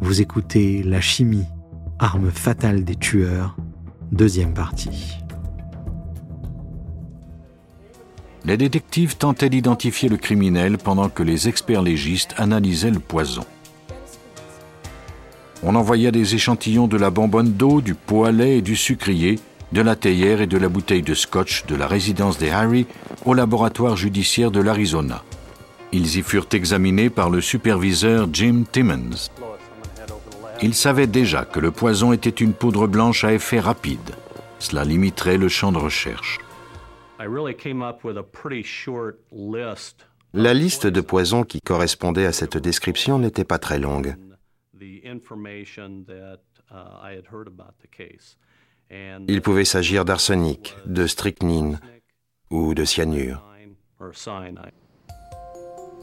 Vous écoutez La chimie, arme fatale des tueurs, deuxième partie. Les détectives tentaient d'identifier le criminel pendant que les experts légistes analysaient le poison. On envoya des échantillons de la bonbonne d'eau, du pot et du sucrier, de la théière et de la bouteille de scotch de la résidence des Harry au laboratoire judiciaire de l'Arizona. Ils y furent examinés par le superviseur Jim Timmons. Il savait déjà que le poison était une poudre blanche à effet rapide. Cela limiterait le champ de recherche. La liste de poisons qui correspondait à cette description n'était pas très longue. Il pouvait s'agir d'arsenic, de strychnine ou de cyanure.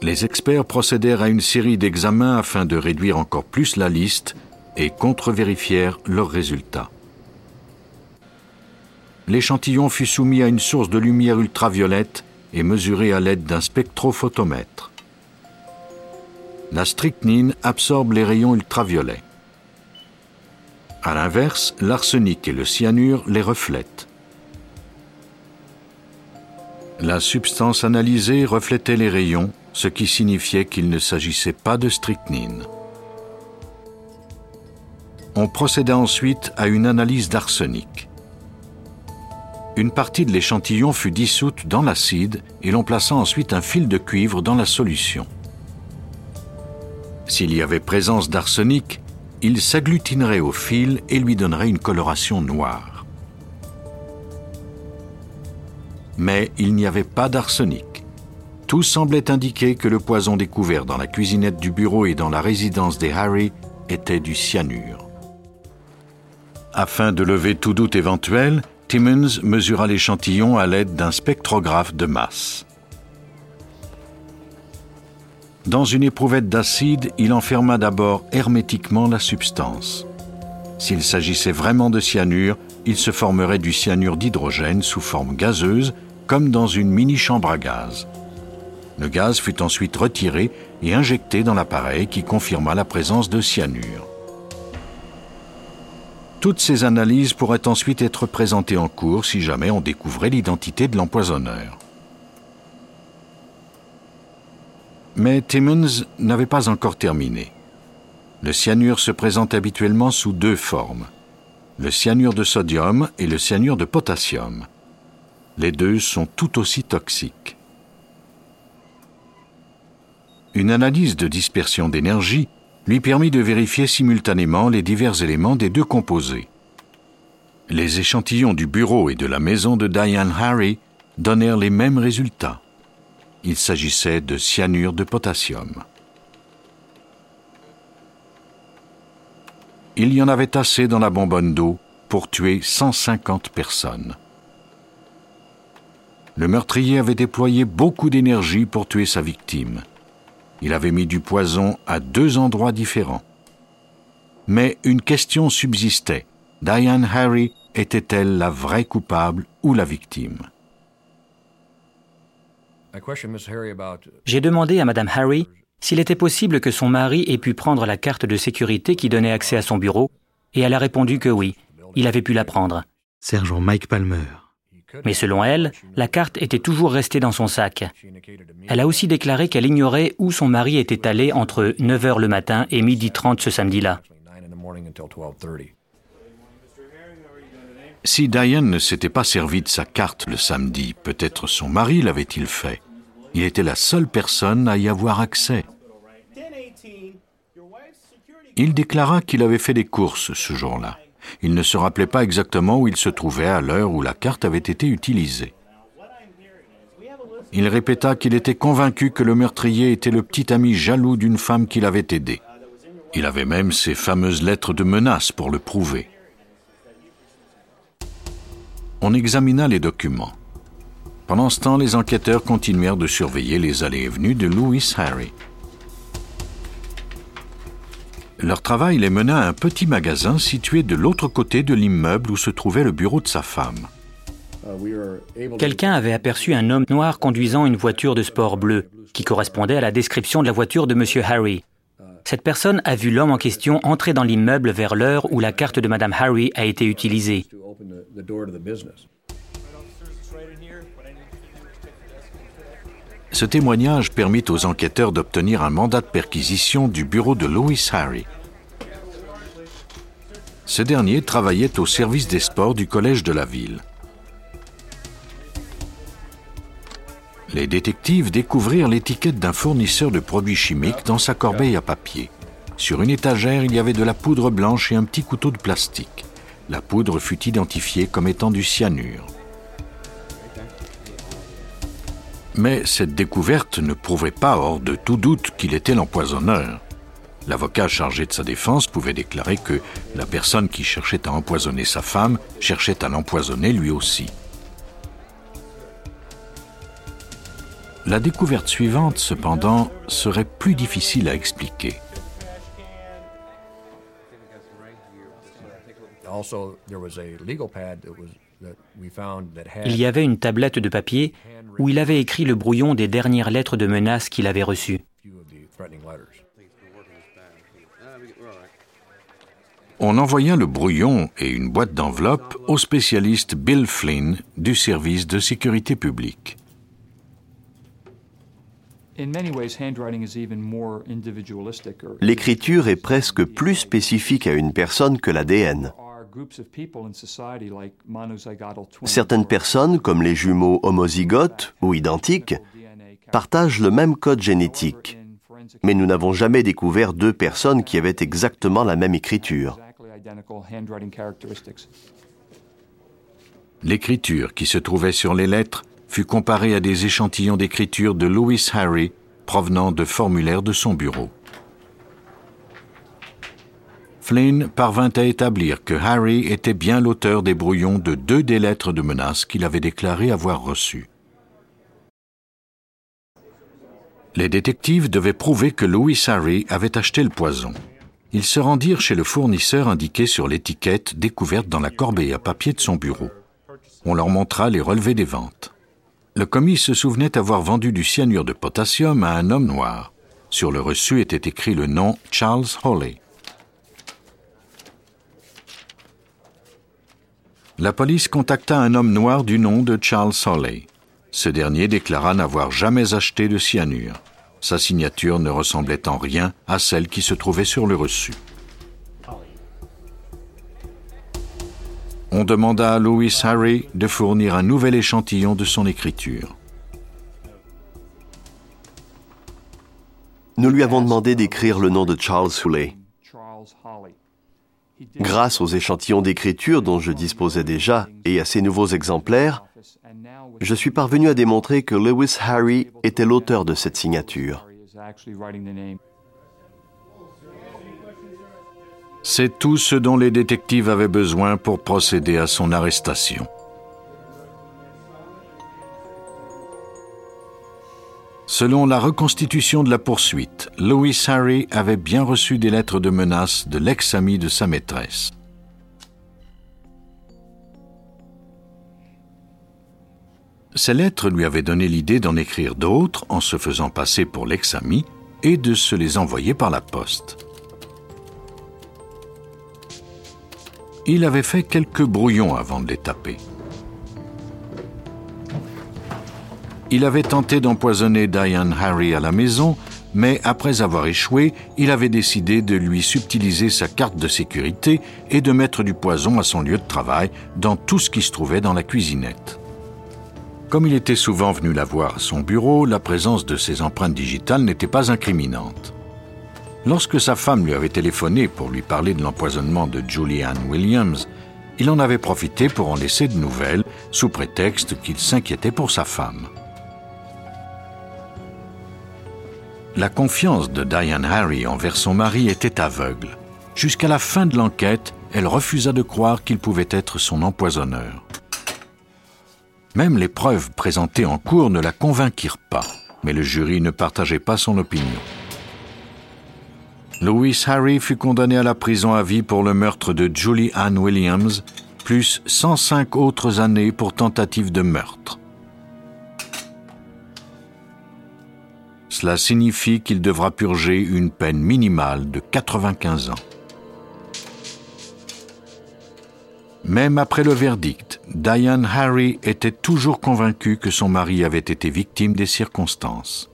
Les experts procédèrent à une série d'examens afin de réduire encore plus la liste et contre-vérifièrent leurs résultats. L'échantillon fut soumis à une source de lumière ultraviolette et mesuré à l'aide d'un spectrophotomètre. La strychnine absorbe les rayons ultraviolets. A l'inverse, l'arsenic et le cyanure les reflètent. La substance analysée reflétait les rayons, ce qui signifiait qu'il ne s'agissait pas de strychnine. On procéda ensuite à une analyse d'arsenic. Une partie de l'échantillon fut dissoute dans l'acide et l'on plaça ensuite un fil de cuivre dans la solution. S'il y avait présence d'arsenic, il s'agglutinerait au fil et lui donnerait une coloration noire. Mais il n'y avait pas d'arsenic. Tout semblait indiquer que le poison découvert dans la cuisinette du bureau et dans la résidence des Harry était du cyanure. Afin de lever tout doute éventuel, Timmons mesura l'échantillon à l'aide d'un spectrographe de masse. Dans une éprouvette d'acide, il enferma d'abord hermétiquement la substance. S'il s'agissait vraiment de cyanure, il se formerait du cyanure d'hydrogène sous forme gazeuse, comme dans une mini-chambre à gaz. Le gaz fut ensuite retiré et injecté dans l'appareil qui confirma la présence de cyanure. Toutes ces analyses pourraient ensuite être présentées en cours si jamais on découvrait l'identité de l'empoisonneur. Mais Timmons n'avait pas encore terminé. Le cyanure se présente habituellement sous deux formes, le cyanure de sodium et le cyanure de potassium. Les deux sont tout aussi toxiques. Une analyse de dispersion d'énergie lui permit de vérifier simultanément les divers éléments des deux composés. Les échantillons du bureau et de la maison de Diane Harry donnèrent les mêmes résultats il s'agissait de cyanure de potassium. Il y en avait assez dans la bonbonne d'eau pour tuer 150 personnes. Le meurtrier avait déployé beaucoup d'énergie pour tuer sa victime. Il avait mis du poison à deux endroits différents. Mais une question subsistait. Diane Harry était-elle la vraie coupable ou la victime? J'ai demandé à Mme Harry s'il était possible que son mari ait pu prendre la carte de sécurité qui donnait accès à son bureau, et elle a répondu que oui, il avait pu la prendre. Sergent Mike Palmer. Mais selon elle, la carte était toujours restée dans son sac. Elle a aussi déclaré qu'elle ignorait où son mari était allé entre 9 h le matin et midi 30 ce samedi-là. Si Diane ne s'était pas servi de sa carte le samedi, peut-être son mari l'avait-il fait. Il était la seule personne à y avoir accès. Il déclara qu'il avait fait des courses ce jour-là. Il ne se rappelait pas exactement où il se trouvait à l'heure où la carte avait été utilisée. Il répéta qu'il était convaincu que le meurtrier était le petit ami jaloux d'une femme qu'il avait aidée. Il avait même ses fameuses lettres de menace pour le prouver on examina les documents. Pendant ce temps, les enquêteurs continuèrent de surveiller les allées et venues de Louis Harry. Leur travail les mena à un petit magasin situé de l'autre côté de l'immeuble où se trouvait le bureau de sa femme. Quelqu'un avait aperçu un homme noir conduisant une voiture de sport bleue, qui correspondait à la description de la voiture de M. Harry. Cette personne a vu l'homme en question entrer dans l'immeuble vers l'heure où la carte de Madame Harry a été utilisée. Ce témoignage permit aux enquêteurs d'obtenir un mandat de perquisition du bureau de Louis Harry. Ce dernier travaillait au service des sports du collège de la ville. Les détectives découvrirent l'étiquette d'un fournisseur de produits chimiques dans sa corbeille à papier. Sur une étagère, il y avait de la poudre blanche et un petit couteau de plastique. La poudre fut identifiée comme étant du cyanure. Mais cette découverte ne prouvait pas hors de tout doute qu'il était l'empoisonneur. L'avocat chargé de sa défense pouvait déclarer que la personne qui cherchait à empoisonner sa femme cherchait à l'empoisonner lui aussi. La découverte suivante, cependant, serait plus difficile à expliquer. Il y avait une tablette de papier où il avait écrit le brouillon des dernières lettres de menaces qu'il avait reçues. On envoya le brouillon et une boîte d'enveloppe au spécialiste Bill Flynn du service de sécurité publique. L'écriture est presque plus spécifique à une personne que l'ADN. Certaines personnes, comme les jumeaux homozygotes ou identiques, partagent le même code génétique, mais nous n'avons jamais découvert deux personnes qui avaient exactement la même écriture. L'écriture qui se trouvait sur les lettres fut comparée à des échantillons d'écriture de Louis Harry provenant de formulaires de son bureau. Parvint à établir que Harry était bien l'auteur des brouillons de deux des lettres de menace qu'il avait déclaré avoir reçues. Les détectives devaient prouver que Louis Harry avait acheté le poison. Ils se rendirent chez le fournisseur indiqué sur l'étiquette découverte dans la corbeille à papier de son bureau. On leur montra les relevés des ventes. Le commis se souvenait avoir vendu du cyanure de potassium à un homme noir. Sur le reçu était écrit le nom Charles Hawley. La police contacta un homme noir du nom de Charles Hawley. Ce dernier déclara n'avoir jamais acheté de cyanure. Sa signature ne ressemblait en rien à celle qui se trouvait sur le reçu. On demanda à Louis Harry de fournir un nouvel échantillon de son écriture. Nous lui avons demandé d'écrire le nom de Charles Hawley. Grâce aux échantillons d'écriture dont je disposais déjà et à ces nouveaux exemplaires, je suis parvenu à démontrer que Lewis Harry était l'auteur de cette signature. C'est tout ce dont les détectives avaient besoin pour procéder à son arrestation. Selon la reconstitution de la poursuite, Louis Harry avait bien reçu des lettres de menace de l'ex-ami de sa maîtresse. Ces lettres lui avaient donné l'idée d'en écrire d'autres en se faisant passer pour l'ex-ami et de se les envoyer par la poste. Il avait fait quelques brouillons avant de les taper. Il avait tenté d'empoisonner Diane Harry à la maison, mais après avoir échoué, il avait décidé de lui subtiliser sa carte de sécurité et de mettre du poison à son lieu de travail dans tout ce qui se trouvait dans la cuisinette. Comme il était souvent venu la voir à son bureau, la présence de ses empreintes digitales n'était pas incriminante. Lorsque sa femme lui avait téléphoné pour lui parler de l'empoisonnement de Julianne Williams, il en avait profité pour en laisser de nouvelles, sous prétexte qu'il s'inquiétait pour sa femme. La confiance de Diane Harry envers son mari était aveugle. Jusqu'à la fin de l'enquête, elle refusa de croire qu'il pouvait être son empoisonneur. Même les preuves présentées en cours ne la convainquirent pas, mais le jury ne partageait pas son opinion. Louis Harry fut condamné à la prison à vie pour le meurtre de Julie Ann Williams, plus 105 autres années pour tentative de meurtre. Cela signifie qu'il devra purger une peine minimale de 95 ans. Même après le verdict, Diane Harry était toujours convaincue que son mari avait été victime des circonstances.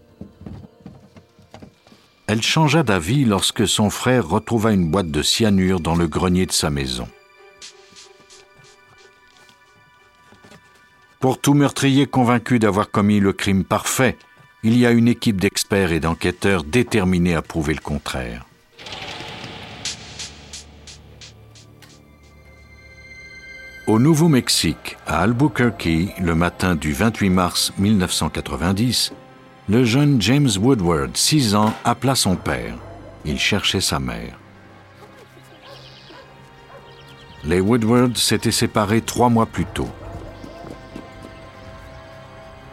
Elle changea d'avis lorsque son frère retrouva une boîte de cyanure dans le grenier de sa maison. Pour tout meurtrier convaincu d'avoir commis le crime parfait, il y a une équipe d'experts et d'enquêteurs déterminés à prouver le contraire. Au Nouveau-Mexique, à Albuquerque, le matin du 28 mars 1990, le jeune James Woodward, 6 ans, appela son père. Il cherchait sa mère. Les Woodward s'étaient séparés trois mois plus tôt.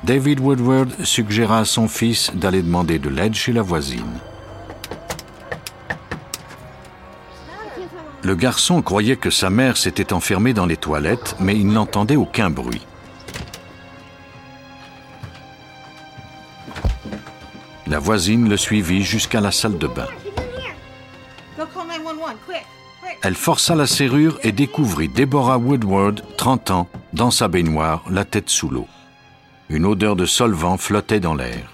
David Woodward suggéra à son fils d'aller demander de l'aide chez la voisine. Le garçon croyait que sa mère s'était enfermée dans les toilettes, mais il n'entendait aucun bruit. La voisine le suivit jusqu'à la salle de bain. Elle força la serrure et découvrit Deborah Woodward, 30 ans, dans sa baignoire, la tête sous l'eau. Une odeur de solvant flottait dans l'air.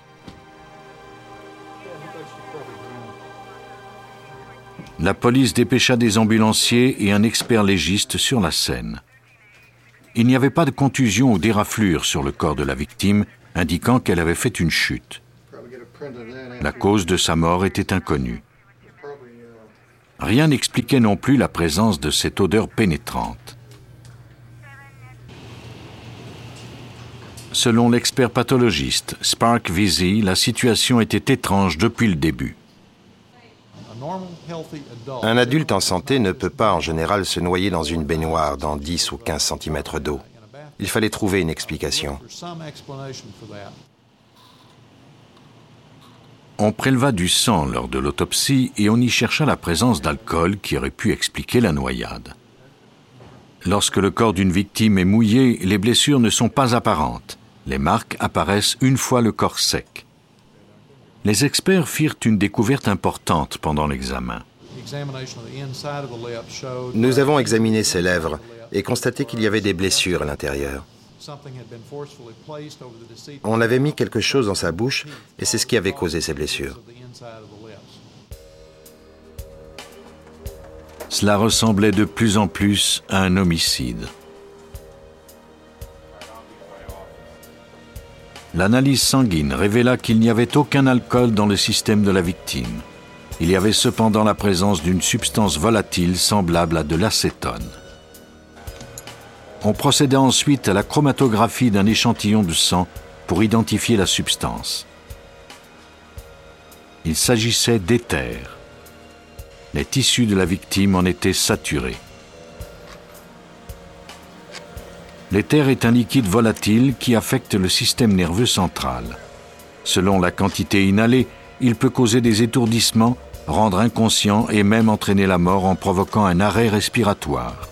La police dépêcha des ambulanciers et un expert légiste sur la scène. Il n'y avait pas de contusion ou d'éraflure sur le corps de la victime, indiquant qu'elle avait fait une chute. La cause de sa mort était inconnue. Rien n'expliquait non plus la présence de cette odeur pénétrante. Selon l'expert pathologiste Spark Vizzy, la situation était étrange depuis le début. Un adulte en santé ne peut pas en général se noyer dans une baignoire dans 10 ou 15 cm d'eau. Il fallait trouver une explication. On préleva du sang lors de l'autopsie et on y chercha la présence d'alcool qui aurait pu expliquer la noyade. Lorsque le corps d'une victime est mouillé, les blessures ne sont pas apparentes. Les marques apparaissent une fois le corps sec. Les experts firent une découverte importante pendant l'examen. Nous avons examiné ses lèvres et constaté qu'il y avait des blessures à l'intérieur. On avait mis quelque chose dans sa bouche et c'est ce qui avait causé ces blessures. Cela ressemblait de plus en plus à un homicide. L'analyse sanguine révéla qu'il n'y avait aucun alcool dans le système de la victime. Il y avait cependant la présence d'une substance volatile semblable à de l'acétone. On procéda ensuite à la chromatographie d'un échantillon de sang pour identifier la substance. Il s'agissait d'éther. Les tissus de la victime en étaient saturés. L'éther est un liquide volatile qui affecte le système nerveux central. Selon la quantité inhalée, il peut causer des étourdissements, rendre inconscient et même entraîner la mort en provoquant un arrêt respiratoire.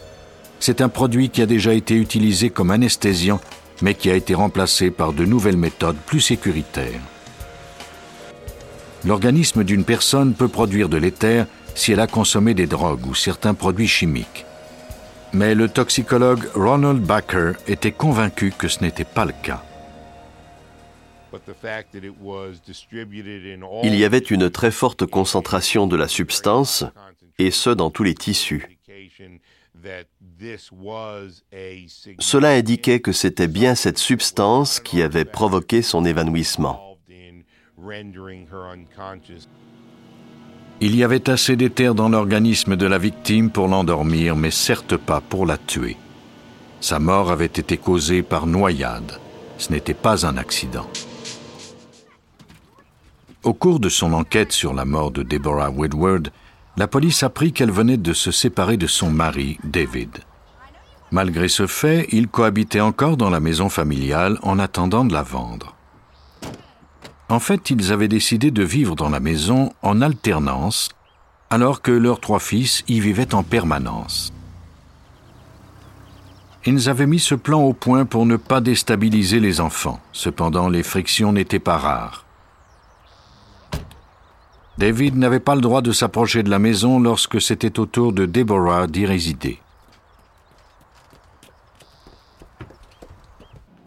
C'est un produit qui a déjà été utilisé comme anesthésiant, mais qui a été remplacé par de nouvelles méthodes plus sécuritaires. L'organisme d'une personne peut produire de l'éther si elle a consommé des drogues ou certains produits chimiques. Mais le toxicologue Ronald Baker était convaincu que ce n'était pas le cas. Il y avait une très forte concentration de la substance, et ce dans tous les tissus. Cela indiquait que c'était bien cette substance qui avait provoqué son évanouissement. Il y avait assez d'éther dans l'organisme de la victime pour l'endormir, mais certes pas pour la tuer. Sa mort avait été causée par noyade. Ce n'était pas un accident. Au cours de son enquête sur la mort de Deborah Woodward, la police apprit qu'elle venait de se séparer de son mari, David. Malgré ce fait, ils cohabitaient encore dans la maison familiale en attendant de la vendre. En fait, ils avaient décidé de vivre dans la maison en alternance, alors que leurs trois fils y vivaient en permanence. Ils avaient mis ce plan au point pour ne pas déstabiliser les enfants. Cependant, les frictions n'étaient pas rares. David n'avait pas le droit de s'approcher de la maison lorsque c'était au tour de Deborah d'y résider.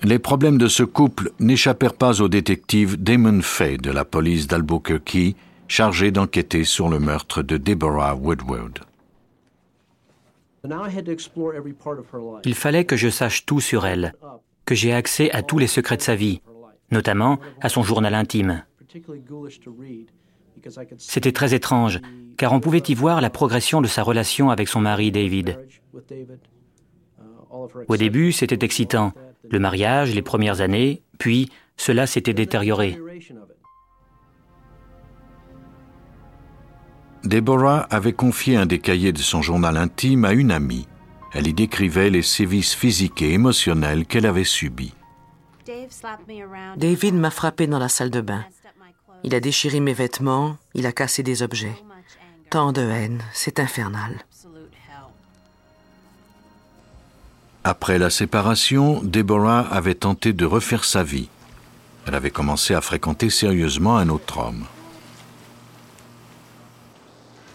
Les problèmes de ce couple n'échappèrent pas au détective Damon Fay de la police d'Albuquerque, chargé d'enquêter sur le meurtre de Deborah Woodward. Il fallait que je sache tout sur elle, que j'ai accès à tous les secrets de sa vie, notamment à son journal intime. C'était très étrange, car on pouvait y voir la progression de sa relation avec son mari David. Au début, c'était excitant, le mariage, les premières années, puis cela s'était détérioré. Deborah avait confié un des cahiers de son journal intime à une amie. Elle y décrivait les sévices physiques et émotionnels qu'elle avait subis. David m'a frappé dans la salle de bain. Il a déchiré mes vêtements, il a cassé des objets. Tant de haine, c'est infernal. Après la séparation, Deborah avait tenté de refaire sa vie. Elle avait commencé à fréquenter sérieusement un autre homme.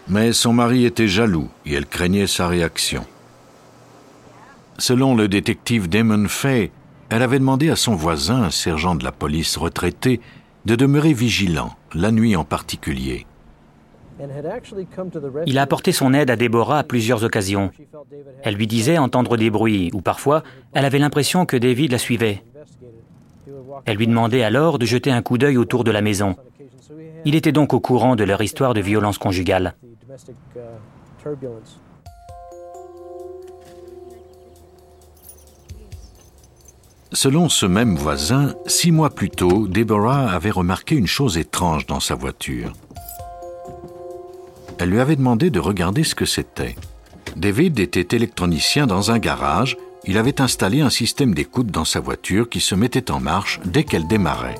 Mais son mari était jaloux et elle craignait sa réaction. Selon le détective Damon Fay, elle avait demandé à son voisin, un sergent de la police retraité, de demeurer vigilant, la nuit en particulier. Il a apporté son aide à Déborah à plusieurs occasions. Elle lui disait entendre des bruits, ou parfois, elle avait l'impression que David la suivait. Elle lui demandait alors de jeter un coup d'œil autour de la maison. Il était donc au courant de leur histoire de violence conjugale. Selon ce même voisin, six mois plus tôt, Deborah avait remarqué une chose étrange dans sa voiture. Elle lui avait demandé de regarder ce que c'était. David était électronicien dans un garage. Il avait installé un système d'écoute dans sa voiture qui se mettait en marche dès qu'elle démarrait.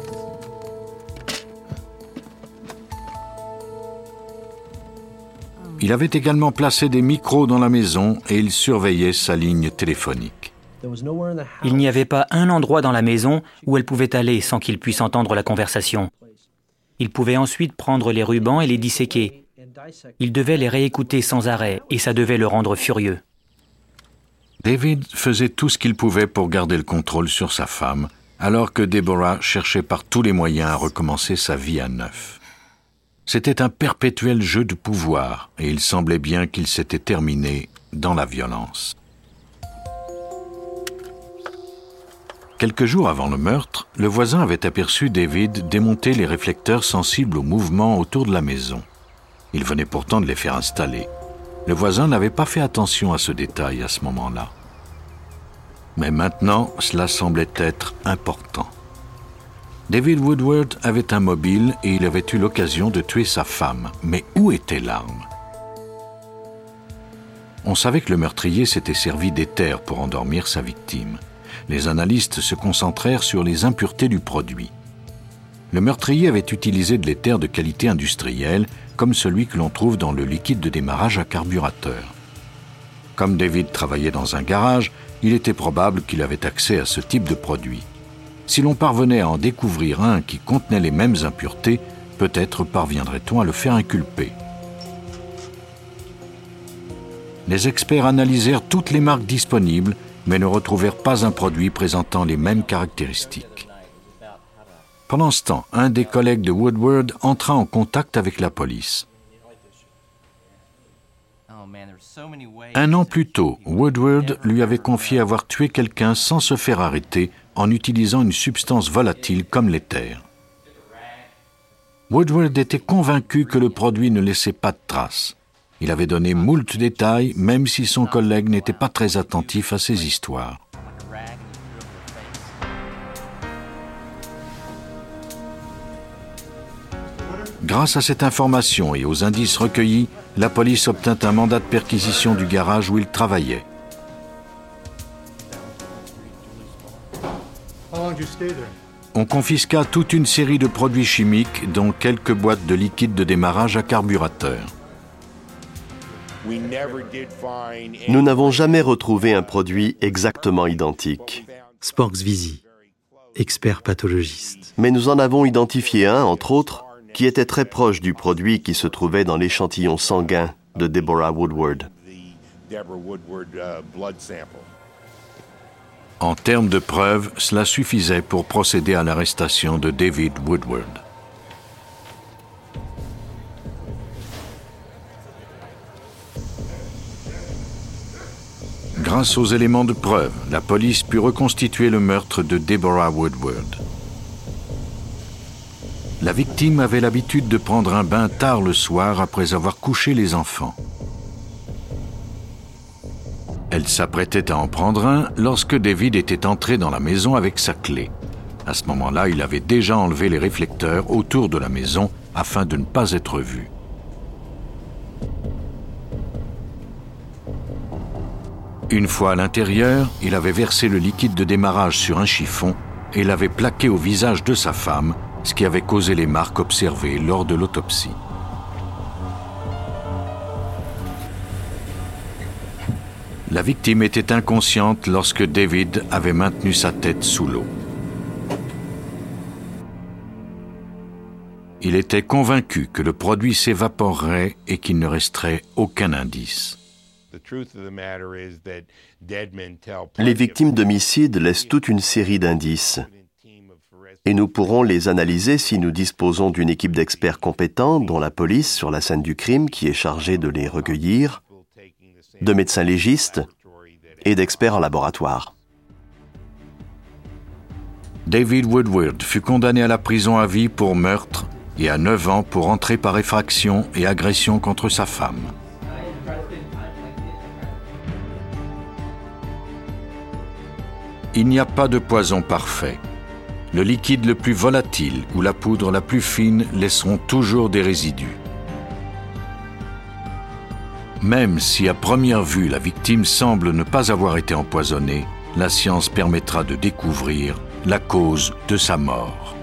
Il avait également placé des micros dans la maison et il surveillait sa ligne téléphonique. Il n'y avait pas un endroit dans la maison où elle pouvait aller sans qu'il puisse entendre la conversation. Il pouvait ensuite prendre les rubans et les disséquer, il devait les réécouter sans arrêt et ça devait le rendre furieux. David faisait tout ce qu'il pouvait pour garder le contrôle sur sa femme, alors que Deborah cherchait par tous les moyens à recommencer sa vie à neuf. C'était un perpétuel jeu de pouvoir, et il semblait bien qu'il s'était terminé dans la violence. Quelques jours avant le meurtre, le voisin avait aperçu David démonter les réflecteurs sensibles au mouvement autour de la maison. Il venait pourtant de les faire installer. Le voisin n'avait pas fait attention à ce détail à ce moment-là. Mais maintenant, cela semblait être important. David Woodward avait un mobile et il avait eu l'occasion de tuer sa femme. Mais où était l'arme? On savait que le meurtrier s'était servi d'éther pour endormir sa victime. Les analystes se concentrèrent sur les impuretés du produit. Le meurtrier avait utilisé de l'éther de qualité industrielle comme celui que l'on trouve dans le liquide de démarrage à carburateur. Comme David travaillait dans un garage, il était probable qu'il avait accès à ce type de produit. Si l'on parvenait à en découvrir un qui contenait les mêmes impuretés, peut-être parviendrait-on à le faire inculper. Les experts analysèrent toutes les marques disponibles, mais ne retrouvèrent pas un produit présentant les mêmes caractéristiques. Pendant ce temps, un des collègues de Woodward entra en contact avec la police. Un an plus tôt, Woodward lui avait confié avoir tué quelqu'un sans se faire arrêter en utilisant une substance volatile comme l'éther. Woodward était convaincu que le produit ne laissait pas de traces. Il avait donné moult détails, même si son collègue n'était pas très attentif à ses histoires. Grâce à cette information et aux indices recueillis, la police obtint un mandat de perquisition du garage où il travaillait. On confisqua toute une série de produits chimiques, dont quelques boîtes de liquide de démarrage à carburateur. Nous n'avons jamais retrouvé un produit exactement identique. Sporks Visi, expert pathologiste. Mais nous en avons identifié un, entre autres, qui était très proche du produit qui se trouvait dans l'échantillon sanguin de Deborah Woodward. En termes de preuves, cela suffisait pour procéder à l'arrestation de David Woodward. Grâce aux éléments de preuve, la police put reconstituer le meurtre de Deborah Woodward. La victime avait l'habitude de prendre un bain tard le soir après avoir couché les enfants. Elle s'apprêtait à en prendre un lorsque David était entré dans la maison avec sa clé. À ce moment-là, il avait déjà enlevé les réflecteurs autour de la maison afin de ne pas être vu. Une fois à l'intérieur, il avait versé le liquide de démarrage sur un chiffon et l'avait plaqué au visage de sa femme, ce qui avait causé les marques observées lors de l'autopsie. La victime était inconsciente lorsque David avait maintenu sa tête sous l'eau. Il était convaincu que le produit s'évaporerait et qu'il ne resterait aucun indice. Les victimes d'homicide laissent toute une série d'indices. Et nous pourrons les analyser si nous disposons d'une équipe d'experts compétents, dont la police sur la scène du crime qui est chargée de les recueillir, de médecins légistes et d'experts en laboratoire. David Woodward fut condamné à la prison à vie pour meurtre et à 9 ans pour entrée par effraction et agression contre sa femme. Il n'y a pas de poison parfait. Le liquide le plus volatile ou la poudre la plus fine laisseront toujours des résidus. Même si à première vue la victime semble ne pas avoir été empoisonnée, la science permettra de découvrir la cause de sa mort.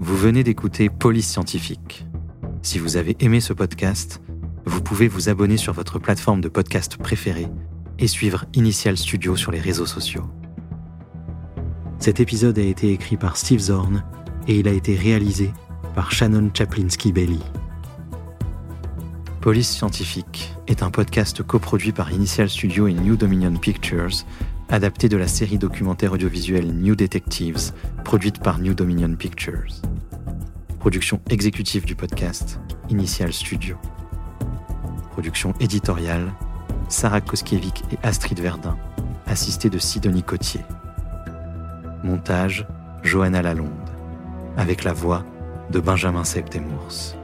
Vous venez d'écouter Police Scientifique. Si vous avez aimé ce podcast, vous pouvez vous abonner sur votre plateforme de podcast préférée et suivre Initial Studio sur les réseaux sociaux. Cet épisode a été écrit par Steve Zorn et il a été réalisé par Shannon Chaplinsky-Bailey. Police Scientifique est un podcast coproduit par Initial Studio et New Dominion Pictures, adapté de la série documentaire audiovisuelle New Detectives, produite par New Dominion Pictures. Production exécutive du podcast, Initial Studio. Production éditoriale, Sarah Koskiewicz et Astrid Verdun, assistée de Sidonie Cotier. Montage, Johanna Lalonde, avec la voix de Benjamin Septemours.